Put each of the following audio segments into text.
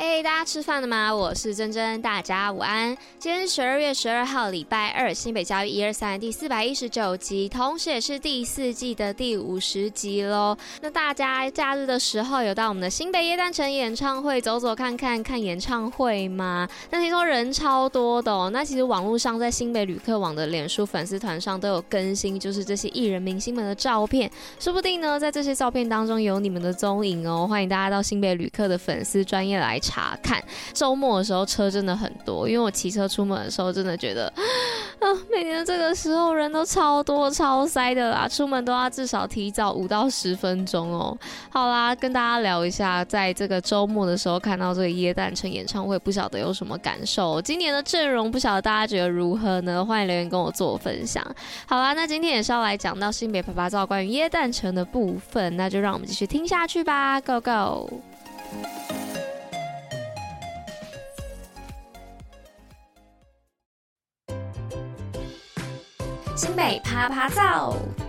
嘿大家吃饭了吗？我是珍珍，大家午安。今天是十二月十二号，礼拜二，新北教育一二三第四百一十九集，同时也是第四季的第五十集喽。那大家假日的时候有到我们的新北耶诞城演唱会走走看看，看演唱会吗？那听说人超多的哦。那其实网络上在新北旅客网的脸书粉丝团上都有更新，就是这些艺人明星们的照片，说不定呢，在这些照片当中有你们的踪影哦。欢迎大家到新北旅客的粉丝专业来查看，周末的时候车真的很多，因为我骑车出门的时候真的觉得，啊，每年这个时候人都超多超塞的啦，出门都要至少提早五到十分钟哦。好啦，跟大家聊一下，在这个周末的时候看到这个耶诞城演唱会，不晓得有什么感受？今年的阵容不晓得大家觉得如何呢？欢迎留言跟我做分享。好啦，那今天也是要来讲到新北趴趴造关于耶诞城的部分，那就让我们继续听下去吧，Go Go！拍拍照。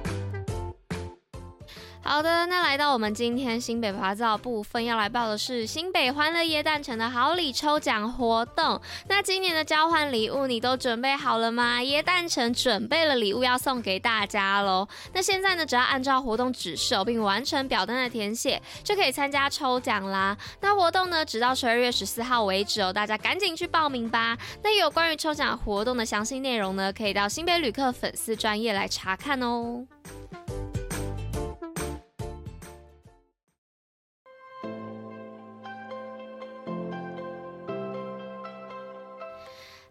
好的，那来到我们今天新北趴趴造部分，要来报的是新北欢乐椰蛋城的好礼抽奖活动。那今年的交换礼物你都准备好了吗？椰蛋城准备了礼物要送给大家喽。那现在呢，只要按照活动指示并完成表单的填写，就可以参加抽奖啦。那活动呢，直到十二月十四号为止哦，大家赶紧去报名吧。那有关于抽奖活动的详细内容呢，可以到新北旅客粉丝专业来查看哦。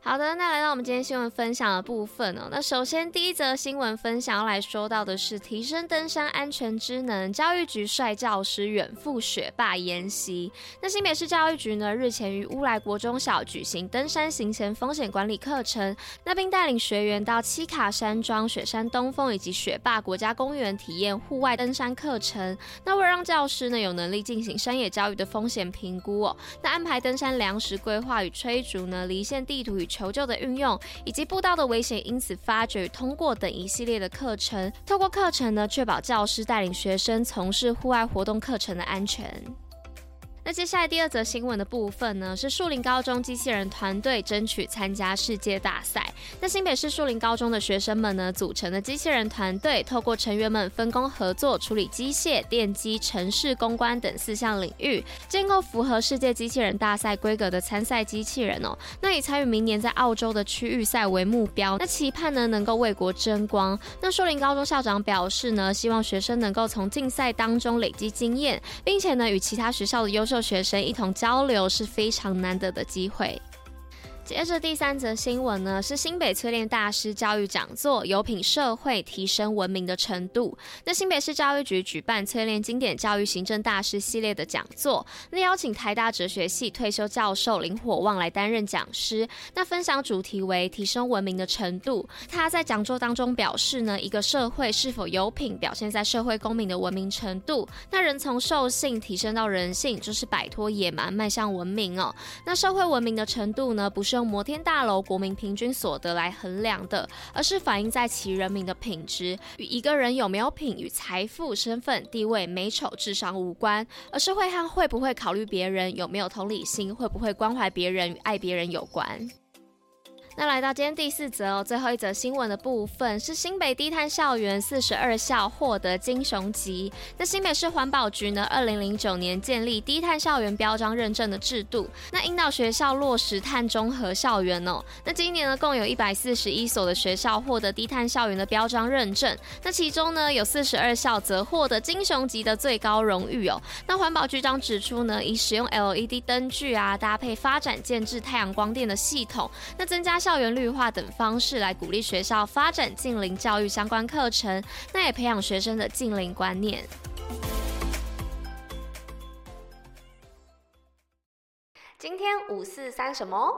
好的，那来到我们今天新闻分享的部分哦。那首先第一则新闻分享要来说到的是提升登山安全知能，教育局率教师远赴雪霸研习。那新北市教育局呢，日前于乌来国中小举行登山行前风险管理课程，那并带领学员到七卡山庄、雪山东峰以及雪霸国家公园体验户外登山课程。那为了让教师呢有能力进行山野教育的风险评估哦，那安排登山粮食规划与炊筑呢，离线地图与求救的运用，以及步道的危险因此发掘通过等一系列的课程，透过课程呢，确保教师带领学生从事户外活动课程的安全。那接下来第二则新闻的部分呢，是树林高中机器人团队争取参加世界大赛。那新北市树林高中的学生们呢，组成的机器人团队，透过成员们分工合作，处理机械、电机、城市公关等四项领域，建构符合世界机器人大赛规格的参赛机器人哦。那以参与明年在澳洲的区域赛为目标，那期盼呢能够为国争光。那树林高中校长表示呢，希望学生能够从竞赛当中累积经验，并且呢与其他学校的优秀学生一同交流是非常难得的机会。接着第三则新闻呢，是新北淬炼大师教育讲座，有品社会提升文明的程度。那新北市教育局举办淬炼经典教育行政大师系列的讲座，那邀请台大哲学系退休教授林火旺来担任讲师。那分享主题为提升文明的程度。他在讲座当中表示呢，一个社会是否有品，表现在社会公民的文明程度。那人从兽性提升到人性，就是摆脱野蛮，迈向文明哦。那社会文明的程度呢，不是用摩天大楼国民平均所得来衡量的，而是反映在其人民的品质，与一个人有没有品与财富、身份、地位、美丑、智商无关，而是会和会不会考虑别人、有没有同理心、会不会关怀别人与爱别人有关。那来到今天第四则哦，最后一则新闻的部分是新北低碳校园四十二校获得金熊级。那新北市环保局呢，二零零九年建立低碳校园标章认证的制度，那引导学校落实碳中和校园哦。那今年呢，共有一百四十一所的学校获得低碳校园的标章认证，那其中呢，有四十二校则获得金熊级的最高荣誉哦。那环保局长指出呢，以使用 LED 灯具啊，搭配发展建置太阳光电的系统，那增加。校园绿化等方式来鼓励学校发展近邻教育相关课程，那也培养学生的近邻观念。今天五四三什么？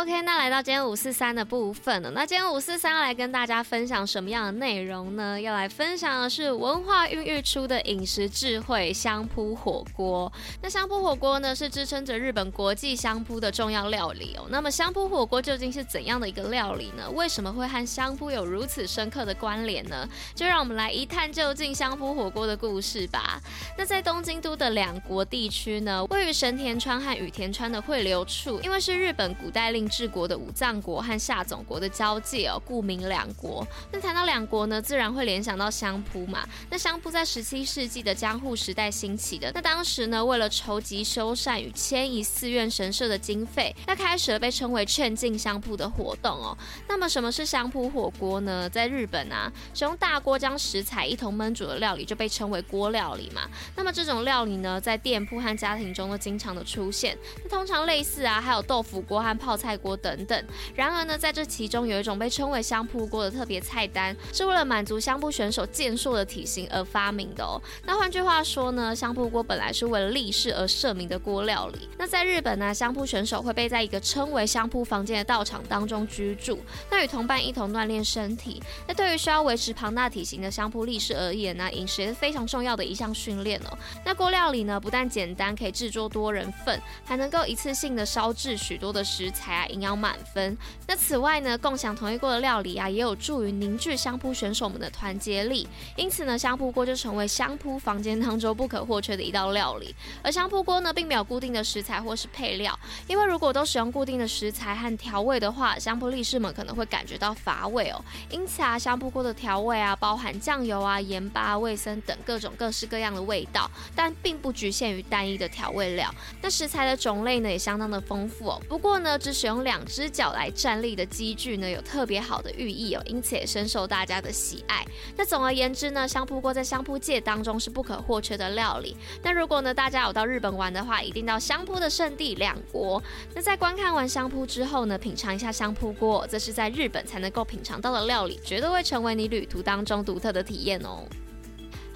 OK，那来到今天五四三的部分了。那今天五四三要来跟大家分享什么样的内容呢？要来分享的是文化孕育出的饮食智慧——香扑火锅。那香扑火锅呢，是支撑着日本国际香扑的重要料理哦。那么香扑火锅究竟是怎样的一个料理呢？为什么会和香扑有如此深刻的关联呢？就让我们来一探究竟香扑火锅的故事吧。那在东京都的两国地区呢，位于神田川和羽田川的汇流处，因为是日本古代令治国的武藏国和下总国的交界哦，故名两国。那谈到两国呢，自然会联想到相扑嘛。那相扑在十七世纪的江户时代兴起的。那当时呢，为了筹集修缮与迁移寺院神社的经费，那开始了被称为劝进相扑的活动哦。那么什么是相扑火锅呢？在日本啊，使用大锅将食材一同焖煮的料理就被称为锅料理嘛。那么这种料理呢，在店铺和家庭中都经常的出现。那通常类似啊，还有豆腐锅和泡菜锅等等。然而呢，在这其中有一种被称为香扑锅的特别菜单，是为了满足相扑选手健硕的体型而发明的哦。那换句话说呢，香扑锅本来是为了立誓而设名的锅料理。那在日本呢，相扑选手会被在一个称为相扑房间的道场当中居住，那与同伴一同锻炼身体。那对于需要维持庞大体型的相扑力士而言呢，饮食也是非常重要的一项训练哦。那锅料理呢，不但简单可以制作多人份，还能够一次性的烧制许多的食材，营养满分。那此外呢，共享同一锅的料理啊，也有助于凝聚相扑选手们的团结力。因此呢，相扑锅就成为相扑房间当中不可或缺的一道料理。而相扑锅呢，并没有固定的食材或是配料，因为如果都使用固定的食材和调味的话，相扑力士们可能会感觉到乏味哦。因此啊，相扑锅的调味啊，包含酱油啊、盐巴、味噌等各种各式各样的味道，但并不局限于单一的调味料。那食材的种类呢，也相当的丰富哦。不过呢，只是使用两只脚来站立的机具呢，有特别好的寓意哦，因此也深受大家的喜爱。那总而言之呢，香扑锅在香扑界当中是不可或缺的料理。那如果呢，大家有到日本玩的话，一定到香扑的圣地两国。那在观看完香扑之后呢，品尝一下香扑锅，这是在日本才能够品尝到的料理，绝对会成为你旅途当中独特的体验哦。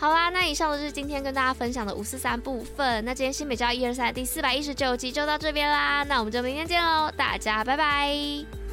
好啦，那以上就是今天跟大家分享的五四三部分。那今天新美教一二三第四百一十九集就到这边啦，那我们就明天见喽，大家拜拜。